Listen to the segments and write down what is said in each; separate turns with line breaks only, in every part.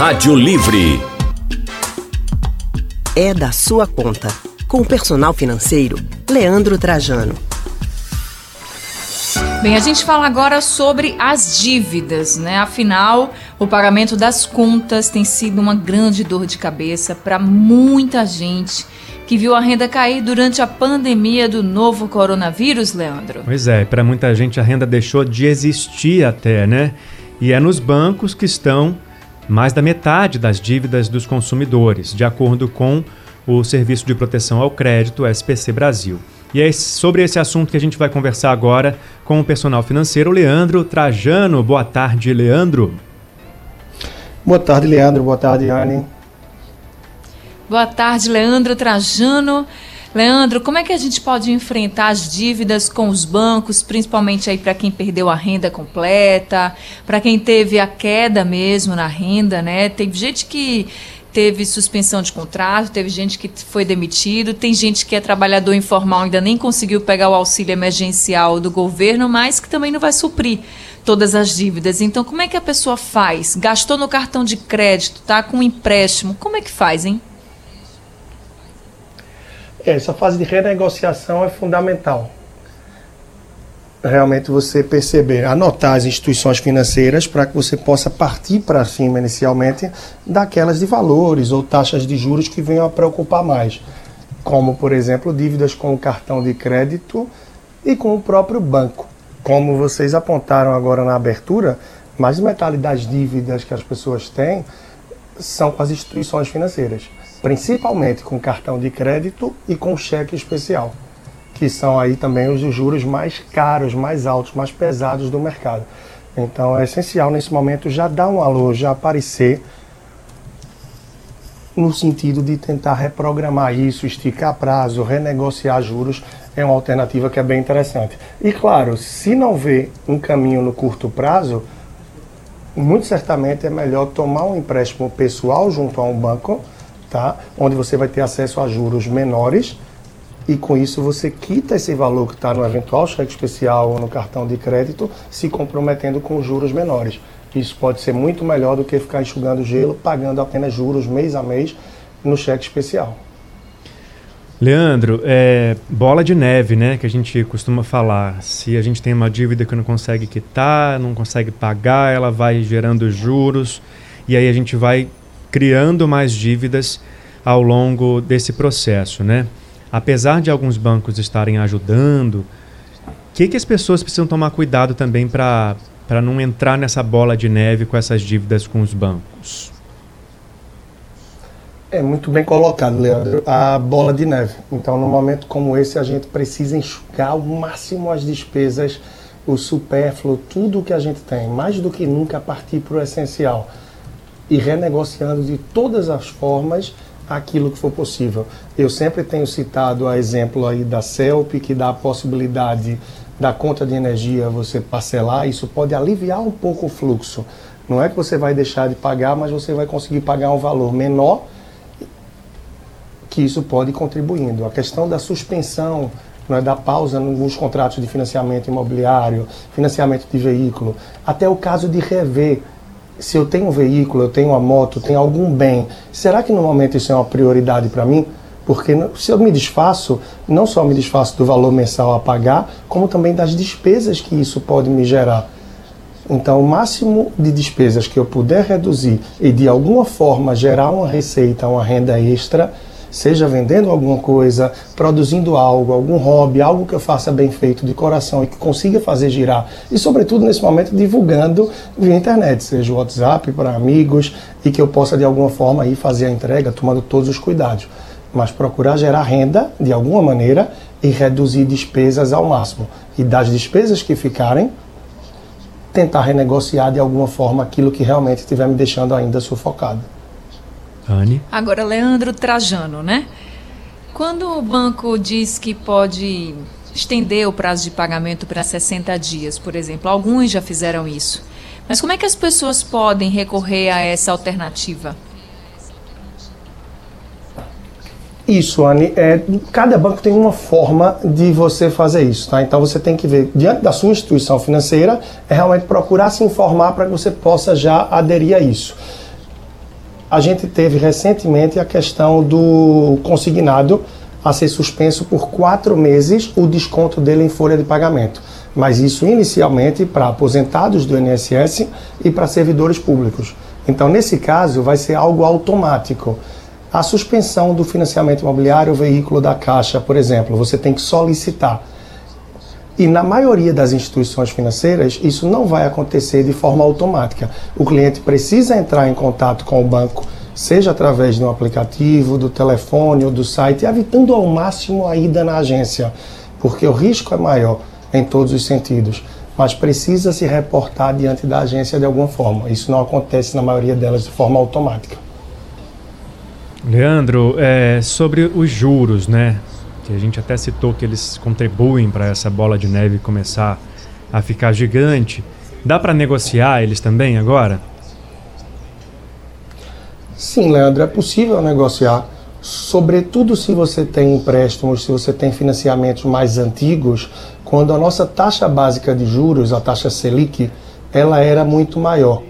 Rádio Livre.
É da sua conta. Com o personal financeiro, Leandro Trajano.
Bem, a gente fala agora sobre as dívidas, né? Afinal, o pagamento das contas tem sido uma grande dor de cabeça para muita gente que viu a renda cair durante a pandemia do novo coronavírus, Leandro.
Pois é, para muita gente a renda deixou de existir até, né? E é nos bancos que estão mais da metade das dívidas dos consumidores, de acordo com o Serviço de Proteção ao Crédito, SPC Brasil. E é sobre esse assunto que a gente vai conversar agora com o personal financeiro Leandro Trajano. Boa tarde, Leandro.
Boa tarde, Leandro. Boa tarde, Anne.
Boa tarde, Leandro Trajano. Leandro, como é que a gente pode enfrentar as dívidas com os bancos, principalmente aí para quem perdeu a renda completa, para quem teve a queda mesmo na renda, né? Tem gente que teve suspensão de contrato, teve gente que foi demitido, tem gente que é trabalhador informal ainda nem conseguiu pegar o auxílio emergencial do governo, mas que também não vai suprir todas as dívidas. Então, como é que a pessoa faz? Gastou no cartão de crédito, tá com um empréstimo, como é que faz, hein?
Essa fase de renegociação é fundamental. Realmente você perceber, anotar as instituições financeiras para que você possa partir para cima inicialmente daquelas de valores ou taxas de juros que venham a preocupar mais. Como, por exemplo, dívidas com o cartão de crédito e com o próprio banco. Como vocês apontaram agora na abertura, mais de metade das dívidas que as pessoas têm são com as instituições financeiras principalmente com cartão de crédito e com cheque especial, que são aí também os juros mais caros, mais altos, mais pesados do mercado. Então é essencial nesse momento já dar um alô, já aparecer no sentido de tentar reprogramar isso, esticar prazo, renegociar juros, é uma alternativa que é bem interessante. E claro, se não vê um caminho no curto prazo, muito certamente é melhor tomar um empréstimo pessoal junto a um banco tá? onde você vai ter acesso a juros menores e com isso você quita esse valor que está no eventual cheque especial ou no cartão de crédito, se comprometendo com juros menores. Isso pode ser muito melhor do que ficar enxugando gelo, pagando apenas juros mês a mês no cheque especial.
Leandro, é bola de neve, né, que a gente costuma falar. Se a gente tem uma dívida que não consegue quitar, não consegue pagar, ela vai gerando juros e aí a gente vai criando mais dívidas ao longo desse processo, né? Apesar de alguns bancos estarem ajudando, o que, que as pessoas precisam tomar cuidado também para não entrar nessa bola de neve com essas dívidas com os bancos?
É muito bem colocado, Leandro. A bola de neve. Então, num momento como esse, a gente precisa enxugar ao máximo as despesas, o supérfluo, tudo o que a gente tem, mais do que nunca partir para o essencial e renegociando de todas as formas aquilo que for possível. Eu sempre tenho citado a exemplo aí da CELP, que dá a possibilidade da conta de energia você parcelar, isso pode aliviar um pouco o fluxo. Não é que você vai deixar de pagar, mas você vai conseguir pagar um valor menor que isso pode ir contribuindo. A questão da suspensão, não é, da pausa nos contratos de financiamento imobiliário, financiamento de veículo, até o caso de rever se eu tenho um veículo, eu tenho uma moto, tenho algum bem, será que no momento isso é uma prioridade para mim? Porque se eu me desfaço, não só me desfaço do valor mensal a pagar, como também das despesas que isso pode me gerar. Então, o máximo de despesas que eu puder reduzir e de alguma forma gerar uma receita, uma renda extra, seja vendendo alguma coisa, produzindo algo, algum hobby, algo que eu faça bem feito de coração e que consiga fazer girar. E, sobretudo, nesse momento, divulgando via internet, seja o WhatsApp para amigos e que eu possa, de alguma forma, aí fazer a entrega, tomando todos os cuidados. Mas procurar gerar renda de alguma maneira e reduzir despesas ao máximo. E das despesas que ficarem, tentar renegociar de alguma forma aquilo que realmente estiver me deixando ainda sufocado.
Anne. Agora, Leandro Trajano, né? Quando o banco diz que pode estender o prazo de pagamento para 60 dias, por exemplo, alguns já fizeram isso. Mas como é que as pessoas podem recorrer a essa alternativa?
Isso, Anne. É, cada banco tem uma forma de você fazer isso, tá? Então você tem que ver, diante da sua instituição financeira, é realmente procurar se informar para que você possa já aderir a isso A gente teve recentemente a questão do consignado a ser suspenso por quatro meses o desconto dele em folha de pagamento. Mas isso inicialmente para aposentados do INSS e para servidores públicos. Então, nesse caso, vai ser algo automático. A suspensão do financiamento imobiliário, o veículo da Caixa, por exemplo, você tem que solicitar. E na maioria das instituições financeiras, isso não vai acontecer de forma automática. O cliente precisa entrar em contato com o banco, seja através de um aplicativo, do telefone ou do site, evitando ao máximo a ida na agência, porque o risco é maior em todos os sentidos. Mas precisa se reportar diante da agência de alguma forma. Isso não acontece na maioria delas de forma automática.
Leandro, é, sobre os juros, né? Que a gente até citou que eles contribuem para essa bola de neve começar a ficar gigante. Dá para negociar eles também agora?
Sim, Leandro, é possível negociar, sobretudo se você tem empréstimos, se você tem financiamentos mais antigos, quando a nossa taxa básica de juros, a taxa Selic, ela era muito maior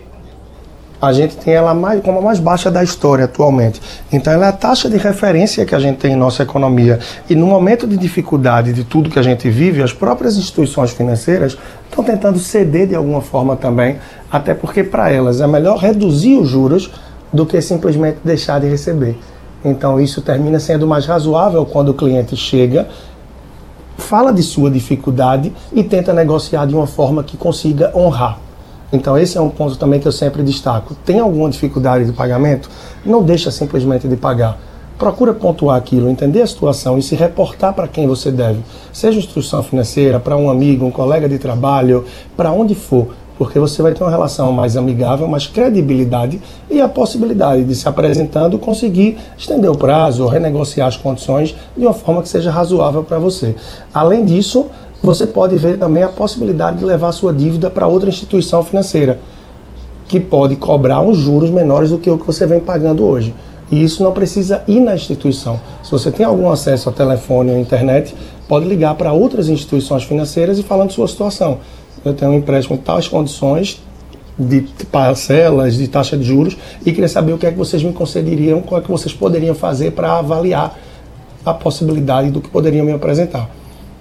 a gente tem ela mais, como a mais baixa da história atualmente. Então, ela é a taxa de referência que a gente tem em nossa economia. E no momento de dificuldade de tudo que a gente vive, as próprias instituições financeiras estão tentando ceder de alguma forma também, até porque para elas é melhor reduzir os juros do que simplesmente deixar de receber. Então, isso termina sendo mais razoável quando o cliente chega fala de sua dificuldade e tenta negociar de uma forma que consiga honrar então esse é um ponto também que eu sempre destaco. Tem alguma dificuldade de pagamento? Não deixa simplesmente de pagar. Procura pontuar aquilo, entender a situação e se reportar para quem você deve. Seja instrução financeira, para um amigo, um colega de trabalho, para onde for. Porque você vai ter uma relação mais amigável, mais credibilidade e a possibilidade de se apresentando conseguir estender o prazo, renegociar as condições de uma forma que seja razoável para você. Além disso, você pode ver também a possibilidade de levar sua dívida para outra instituição financeira, que pode cobrar uns juros menores do que o que você vem pagando hoje. E isso não precisa ir na instituição. Se você tem algum acesso a telefone ou internet, pode ligar para outras instituições financeiras e falando sua situação. Eu tenho um empréstimo em tais condições, de parcelas, de taxa de juros, e queria saber o que é que vocês me concederiam, qual é que vocês poderiam fazer para avaliar a possibilidade do que poderiam me apresentar.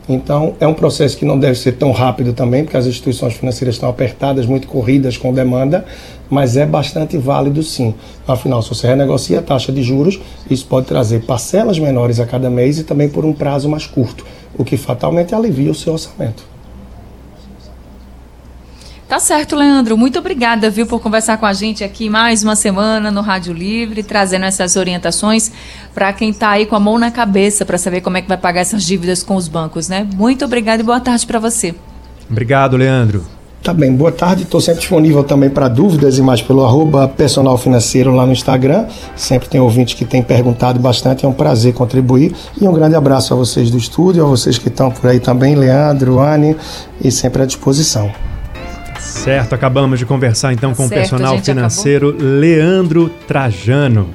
Então, é um processo que não deve ser tão rápido também, porque as instituições financeiras estão apertadas, muito corridas com demanda, mas é bastante válido sim. Afinal, se você renegocia a taxa de juros, isso pode trazer parcelas menores a cada mês e também por um prazo mais curto, o que fatalmente alivia o seu orçamento.
Tá certo, Leandro. Muito obrigada, viu, por conversar com a gente aqui mais uma semana no Rádio Livre, trazendo essas orientações para quem está aí com a mão na cabeça para saber como é que vai pagar essas dívidas com os bancos, né? Muito obrigada e boa tarde para você.
Obrigado, Leandro.
Tá bem, boa tarde. Estou sempre disponível também para dúvidas e mais pelo arroba personal financeiro lá no Instagram. Sempre tem ouvintes que têm perguntado bastante, é um prazer contribuir. E um grande abraço a vocês do estúdio, a vocês que estão por aí também, Leandro, Anne, e sempre à disposição.
Certo, acabamos de conversar então com certo, o personal financeiro acabou. Leandro Trajano.